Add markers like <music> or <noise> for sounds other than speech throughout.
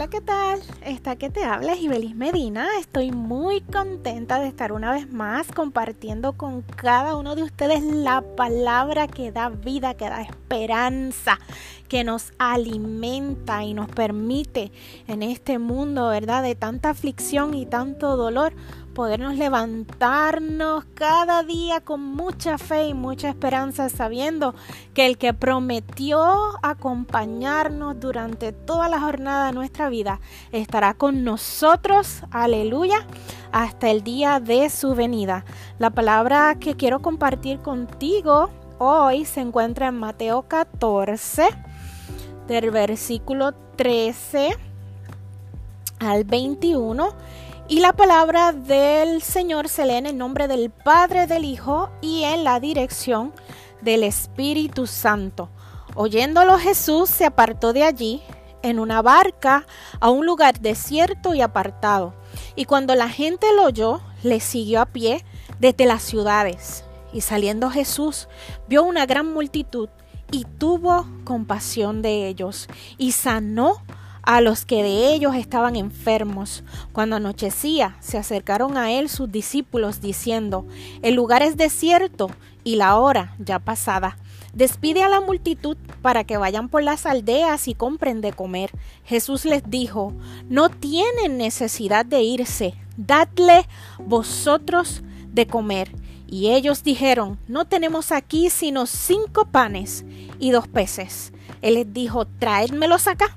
Hola, ¿qué tal? Esta que te habla Ibelis Medina. Estoy muy contenta de estar una vez más compartiendo con cada uno de ustedes la palabra que da vida, que da esperanza, que nos alimenta y nos permite en este mundo, ¿verdad? De tanta aflicción y tanto dolor, podernos levantarnos cada día con mucha fe y mucha esperanza, sabiendo que el que prometió acompañarnos durante toda la jornada de nuestra vida estará con nosotros, aleluya, hasta el día de su venida. La palabra que quiero compartir contigo hoy se encuentra en Mateo 14, del versículo 13 al 21 y la palabra del Señor se lee en el nombre del Padre, del Hijo y en la dirección del Espíritu Santo. Oyéndolo Jesús se apartó de allí en una barca a un lugar desierto y apartado. Y cuando la gente lo oyó, le siguió a pie desde las ciudades. Y saliendo Jesús, vio una gran multitud y tuvo compasión de ellos y sanó a los que de ellos estaban enfermos. Cuando anochecía, se acercaron a él sus discípulos diciendo, El lugar es desierto y la hora ya pasada. Despide a la multitud para que vayan por las aldeas y compren de comer. Jesús les dijo, No tienen necesidad de irse, dadle vosotros de comer. Y ellos dijeron, No tenemos aquí sino cinco panes y dos peces. Él les dijo, Traédmelos acá.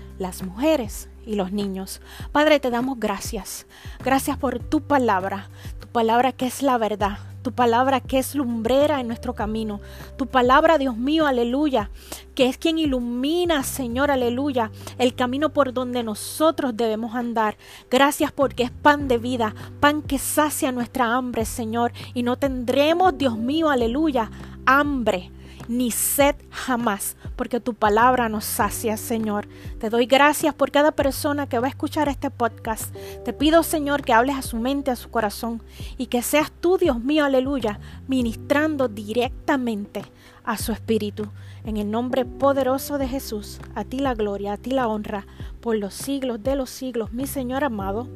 las mujeres y los niños. Padre, te damos gracias. Gracias por tu palabra, tu palabra que es la verdad, tu palabra que es lumbrera en nuestro camino, tu palabra, Dios mío, aleluya, que es quien ilumina, Señor, aleluya, el camino por donde nosotros debemos andar. Gracias porque es pan de vida, pan que sacia nuestra hambre, Señor, y no tendremos, Dios mío, aleluya, hambre ni sed jamás, porque tu palabra nos sacia, Señor. Te doy gracias por cada persona que va a escuchar este podcast. Te pido, Señor, que hables a su mente, a su corazón, y que seas tú, Dios mío, aleluya, ministrando directamente a su espíritu. En el nombre poderoso de Jesús, a ti la gloria, a ti la honra, por los siglos de los siglos, mi Señor amado.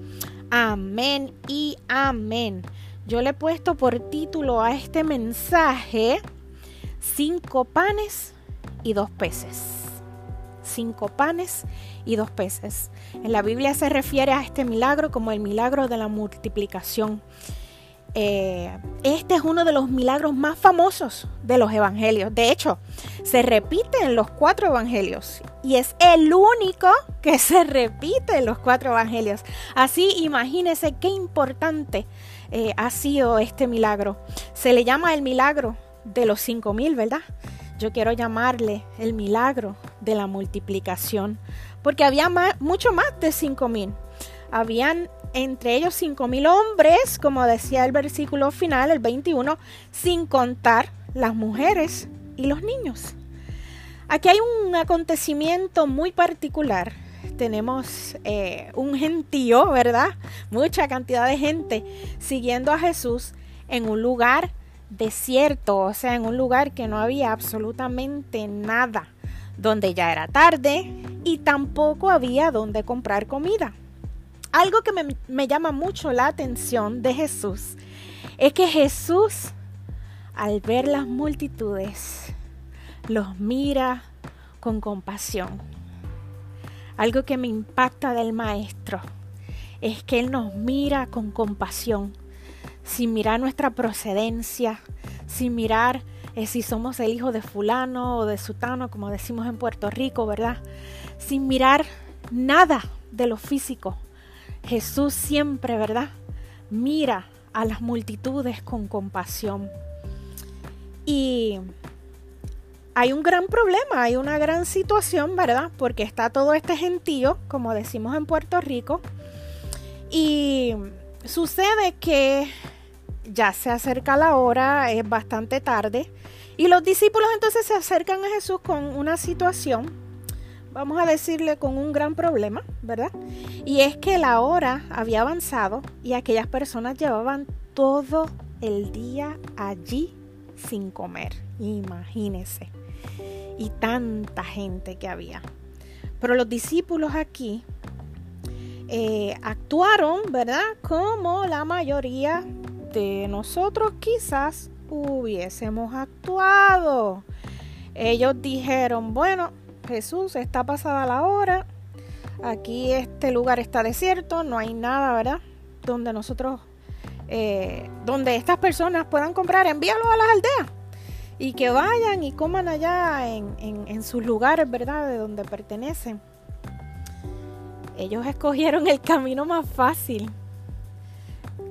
Amén y amén. Yo le he puesto por título a este mensaje, cinco panes y dos peces. Cinco panes y dos peces. En la Biblia se refiere a este milagro como el milagro de la multiplicación. Eh, este es uno de los milagros más famosos de los evangelios. De hecho, se repite en los cuatro evangelios y es el único que <laughs> se repite en los cuatro evangelios. Así, imagínense qué importante eh, ha sido este milagro. Se le llama el milagro de los cinco mil, ¿verdad? Yo quiero llamarle el milagro de la multiplicación, porque había mucho más de cinco mil. Habían entre ellos cinco mil hombres, como decía el versículo final, el 21, sin contar las mujeres y los niños. Aquí hay un acontecimiento muy particular. Tenemos eh, un gentío, ¿verdad? Mucha cantidad de gente siguiendo a Jesús en un lugar desierto, o sea, en un lugar que no había absolutamente nada, donde ya era tarde y tampoco había donde comprar comida. Algo que me, llama mucho la atención de Jesús es que Jesús, al ver las multitudes, los mira con compasión. Algo que me impacta del Maestro es que Él nos mira con compasión sin mirar nuestra procedencia, sin mirar eh, si somos el hijo de fulano o de sutano, como decimos en Puerto Rico, ¿verdad? Sin mirar nada de lo físico. Jesús siempre, ¿verdad? Mira a las multitudes con compasión. Y hay un gran problema, hay una gran situación, ¿verdad? Porque está todo este gentío, como decimos en Puerto Rico, y sucede que ya se acerca la hora, es bastante tarde, y los discípulos entonces se acercan a Jesús con una situación, vamos a decirle con un gran problema, ¿verdad? Y es que la hora había avanzado y aquellas personas llevaban todo el día allí sin comer, imagínense. Y tanta gente que había. Pero los discípulos aquí eh, actuaron, ¿verdad? Como la mayoría nosotros quizás hubiésemos actuado. Ellos dijeron, bueno, Jesús, está pasada la hora, aquí este lugar está desierto, no hay nada, ¿verdad? Donde nosotros, eh, donde estas personas puedan comprar, envíalo a las aldeas y que vayan y coman allá en, en sus lugares, ¿verdad? De donde pertenecen. Ellos escogieron el camino más fácil,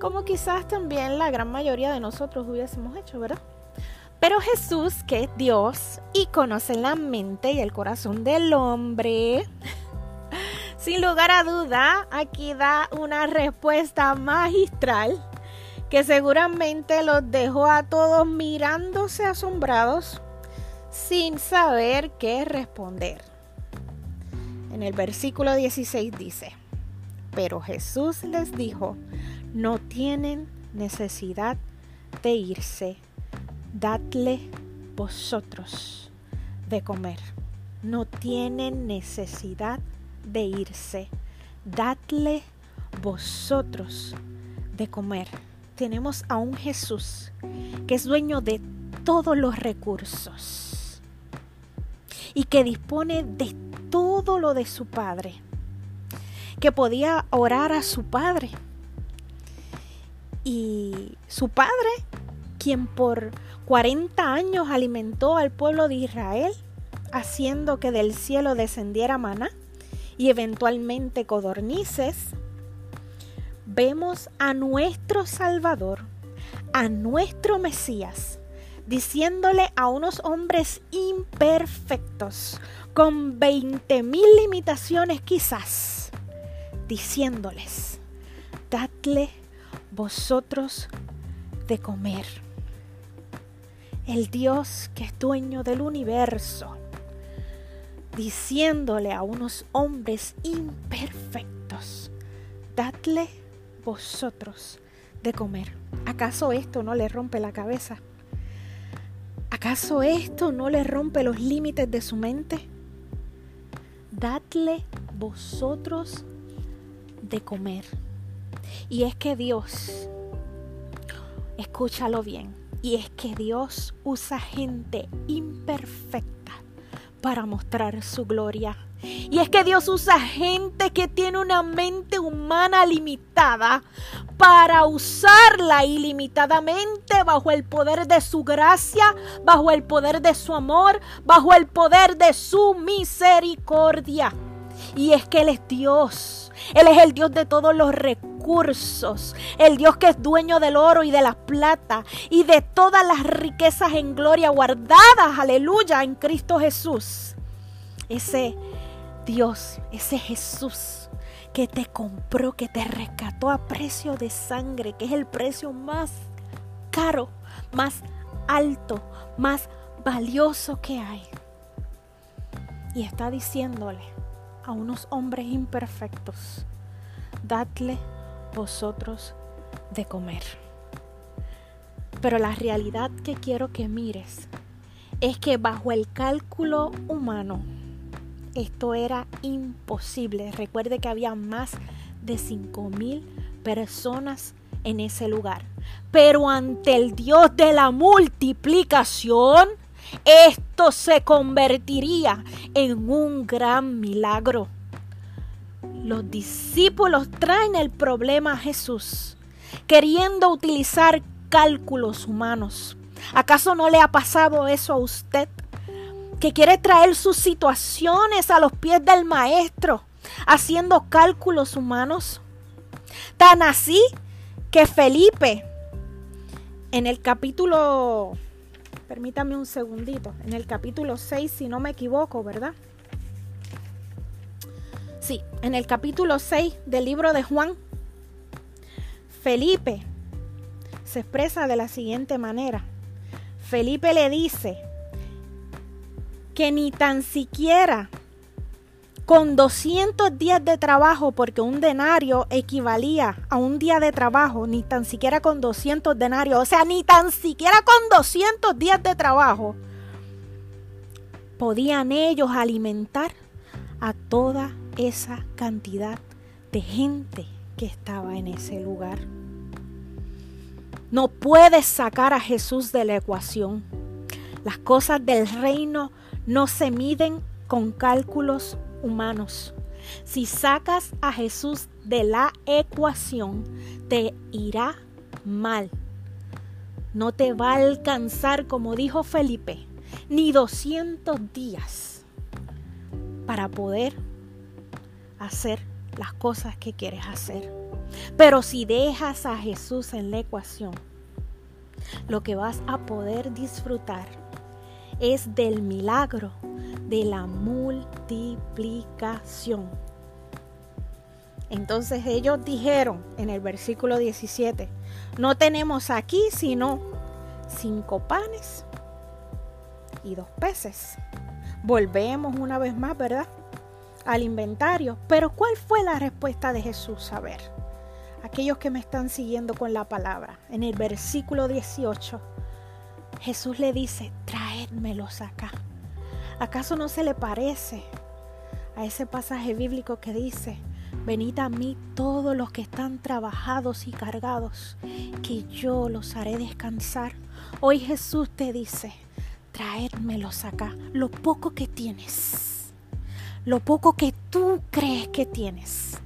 como quizás también la gran mayoría de nosotros hubiésemos hecho, ¿verdad? Pero Jesús, que es Dios y conoce la mente y el corazón del hombre, <laughs> sin lugar a duda, aquí da una respuesta magistral que seguramente los dejó a todos mirándose asombrados sin saber qué responder. En el versículo 16 dice, pero Jesús les dijo, no tienen necesidad de irse dadle vosotros de comer. No tienen necesidad de irse. Dadle vosotros de comer. Tenemos a un Jesús que es dueño de todos los recursos y que dispone de todo lo de su Padre, que podía orar a su Padre. Y su Padre, quien por 40 años alimentó al pueblo de Israel, haciendo que del cielo descendiera maná y eventualmente codornices, vemos a nuestro Salvador, a nuestro Mesías, diciéndole a unos hombres imperfectos, con 20 mil limitaciones quizás, diciéndoles, dadle vosotros de comer el Dios que es dueño del universo, diciéndole a unos hombres imperfectos, dadle vosotros de comer. ¿Acaso esto no le rompe la cabeza? ¿Acaso esto no le rompe los límites de su mente? Dadle vosotros de comer. Y es que Dios, escúchalo bien, y es que Dios usa gente imperfecta para mostrar su gloria. Y es que Dios usa gente que tiene una mente humana limitada para usarla ilimitadamente bajo el poder de su gracia, bajo el poder de su amor, bajo el poder de su misericordia. Y es que Él es Dios. Él es el Dios de todos los recursos. El Dios que es dueño del oro y de la plata y de todas las riquezas en gloria guardadas, aleluya, en Cristo Jesús. Ese Dios, ese Jesús que te compró, que te rescató a precio de sangre, que es el precio más caro, más alto, más valioso que hay. Y está diciéndole, a unos hombres imperfectos, dadle vosotros de comer. Pero la realidad que quiero que mires es que bajo el cálculo humano esto era imposible. Recuerde que había más de mil personas en ese lugar. Pero ante el Dios de la multiplicación, esto se convertiría en un gran milagro. Los discípulos traen el problema a Jesús, queriendo utilizar cálculos humanos. ¿Acaso no le ha pasado eso a usted? Que quiere traer sus situaciones a los pies del maestro, haciendo cálculos humanos. Tan así que Felipe, en el capítulo Permítame un segundito. En el capítulo 6, si no me equivoco, ¿verdad? Sí, en el capítulo 6 del libro de Juan, Felipe se expresa de la siguiente manera. Felipe le dice que ni tan siquiera con 200 días de trabajo, porque un denario equivalía a un día de trabajo, ni tan siquiera con 200 denarios, o sea, ni tan siquiera con 200 días de trabajo, podían ellos alimentar a toda esa cantidad de gente que estaba en ese lugar. No puedes sacar a Jesús de la ecuación. Las cosas del reino no se miden con cálculos humanos. Si sacas a Jesús de la ecuación, te irá mal. No te va a alcanzar, como dijo Felipe, ni 200 días para poder hacer las cosas que quieres hacer. Pero si dejas a Jesús en la ecuación, lo que vas a poder disfrutar es del milagro de la multiplicación. Entonces ellos dijeron en el versículo 17, no tenemos aquí sino cinco panes y dos peces. Volvemos una vez más, ¿verdad? Al inventario. Pero ¿cuál fue la respuesta de Jesús? A ver, aquellos que me están siguiendo con la palabra, en el versículo 18, Jesús le dice, traédmelos acá. ¿Acaso no se le parece a ese pasaje bíblico que dice, venid a mí todos los que están trabajados y cargados, que yo los haré descansar? Hoy Jesús te dice, traédmelos acá, lo poco que tienes, lo poco que tú crees que tienes,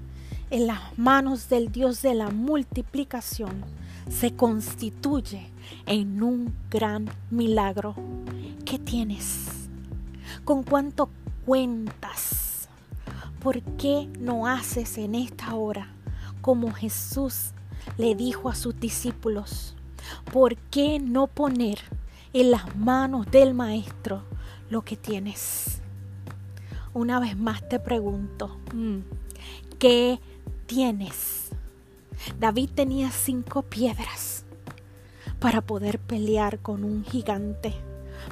en las manos del Dios de la multiplicación, se constituye en un gran milagro. ¿Qué tienes? ¿Con cuánto cuentas? ¿Por qué no haces en esta hora como Jesús le dijo a sus discípulos? ¿Por qué no poner en las manos del Maestro lo que tienes? Una vez más te pregunto, mm, ¿qué tienes? David tenía cinco piedras para poder pelear con un gigante.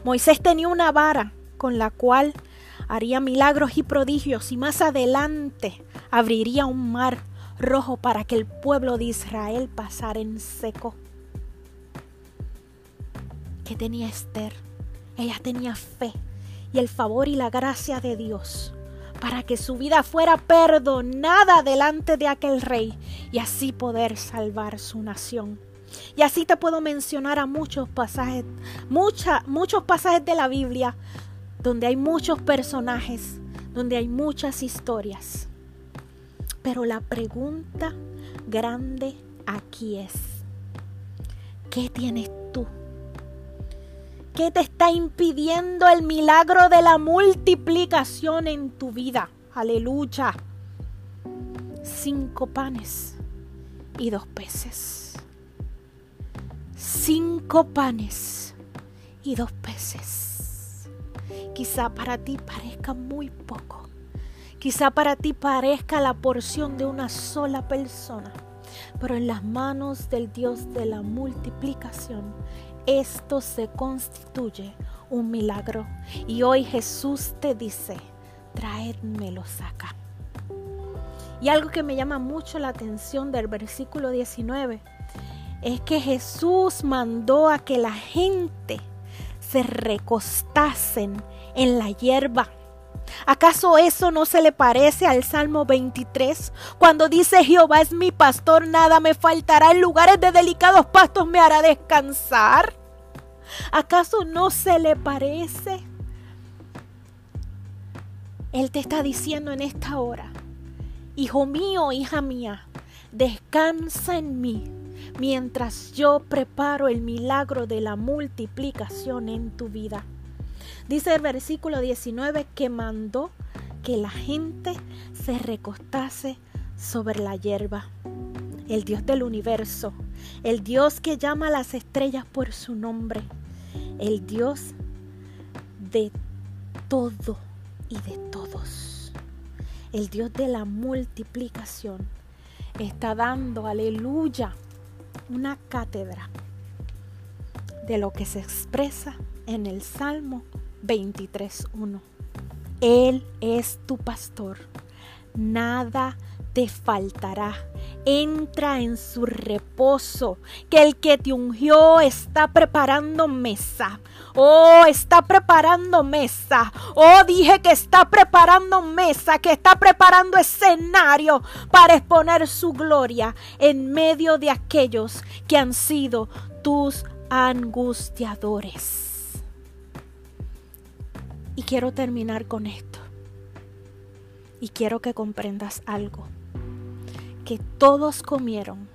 Moisés tenía una vara con la cual haría milagros y prodigios y más adelante abriría un mar rojo para que el pueblo de Israel pasara en seco. ¿Qué tenía Esther? Ella tenía fe y el favor y la gracia de Dios para que su vida fuera perdonada delante de aquel rey y así poder salvar su nación. Y así te puedo mencionar a muchos pasajes, muchos pasajes de la Biblia donde hay muchos personajes, donde hay muchas historias. Pero la pregunta grande aquí es, ¿qué tienes tú? ¿Qué te está impidiendo el milagro de la multiplicación en tu vida? Aleluya. Cinco panes y dos peces. Cinco panes y dos peces. Quizá para ti parezca muy poco. Quizá para ti parezca la porción de una sola persona. Pero en las manos del Dios de la multiplicación, esto se constituye un milagro. Y hoy Jesús te dice, traédmelos acá. Y algo que me llama mucho la atención del versículo 19 es que Jesús mandó a que la gente se recostasen en la hierba. ¿Acaso eso no se le parece al Salmo 23? Cuando dice Jehová es mi pastor, nada me faltará, en lugares de delicados pastos me hará descansar. ¿Acaso no se le parece? Él te está diciendo en esta hora, Hijo mío, hija mía, descansa en mí mientras yo preparo el milagro de la multiplicación en tu vida. Dice el versículo 19 que mandó que la gente se recostase sobre la hierba. El Dios del universo, el Dios que llama a las estrellas por su nombre, el Dios de todo y de todos. El Dios de la multiplicación está dando, aleluya, una cátedra de lo que se expresa en el Salmo 23.1. Él es tu pastor, nada te faltará. Entra en su reposo, que el que te ungió está preparando mesa. Oh, está preparando mesa. Oh, dije que está preparando mesa, que está preparando escenario para exponer su gloria en medio de aquellos que han sido tus angustiadores. Y quiero terminar con esto. Y quiero que comprendas algo que todos comieron,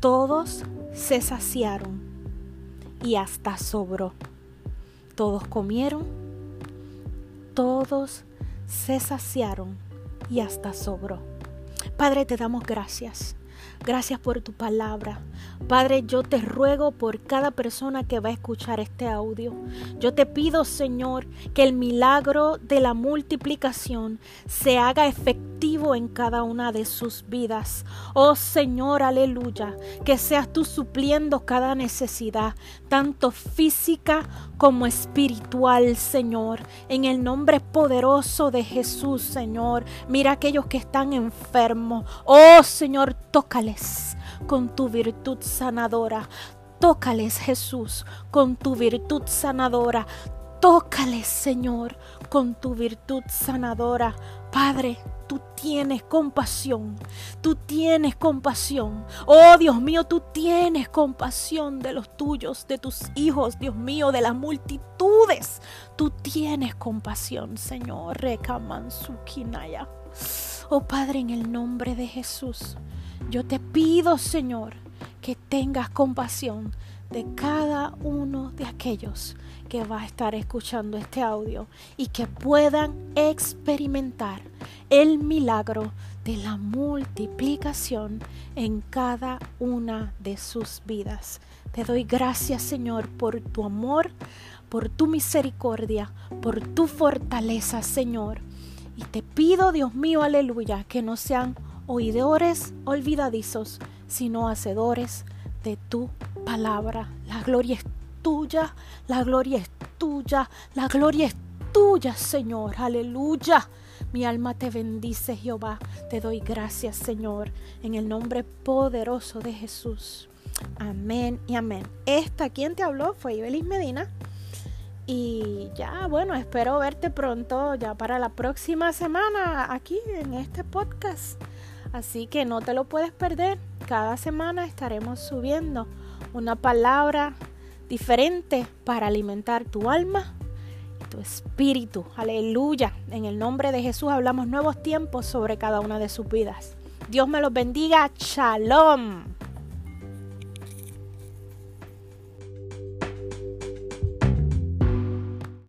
todos se saciaron y hasta sobró. Todos comieron, todos se saciaron y hasta sobró. Padre, te damos gracias. Gracias por tu palabra. Padre, yo te ruego por cada persona que va a escuchar este audio. Yo te pido, Señor, que el milagro de la multiplicación se haga efectivo en cada una de sus vidas. Oh Señor, aleluya, que seas tú supliendo cada necesidad, tanto física como espiritual, Señor. En el nombre poderoso de Jesús, Señor. Mira aquellos que están enfermos. Oh Señor, tócales con tu virtud sanadora. Tócales, Jesús, con tu virtud sanadora. Tócales, Señor, con tu virtud sanadora. Padre, tú tienes compasión, tú tienes compasión. Oh Dios mío, tú tienes compasión de los tuyos, de tus hijos, Dios mío, de las multitudes. Tú tienes compasión, Señor. Rekamansukinaya. Oh Padre, en el nombre de Jesús. Yo te pido, Señor, que tengas compasión de cada uno de aquellos que va a estar escuchando este audio y que puedan experimentar el milagro de la multiplicación en cada una de sus vidas. Te doy gracias, Señor, por tu amor, por tu misericordia, por tu fortaleza, Señor. Y te pido, Dios mío, aleluya, que no sean oidores olvidadizos, sino hacedores de tu palabra. La gloria es tuya, la gloria es tuya, la gloria es tuya, Señor. Aleluya. Mi alma te bendice, Jehová. Te doy gracias, Señor, en el nombre poderoso de Jesús. Amén y amén. Esta quien te habló fue Ibelis Medina. Y ya, bueno, espero verte pronto, ya para la próxima semana, aquí en este podcast. Así que no te lo puedes perder. Cada semana estaremos subiendo una palabra diferente para alimentar tu alma y tu espíritu. Aleluya. En el nombre de Jesús hablamos nuevos tiempos sobre cada una de sus vidas. Dios me los bendiga. Shalom.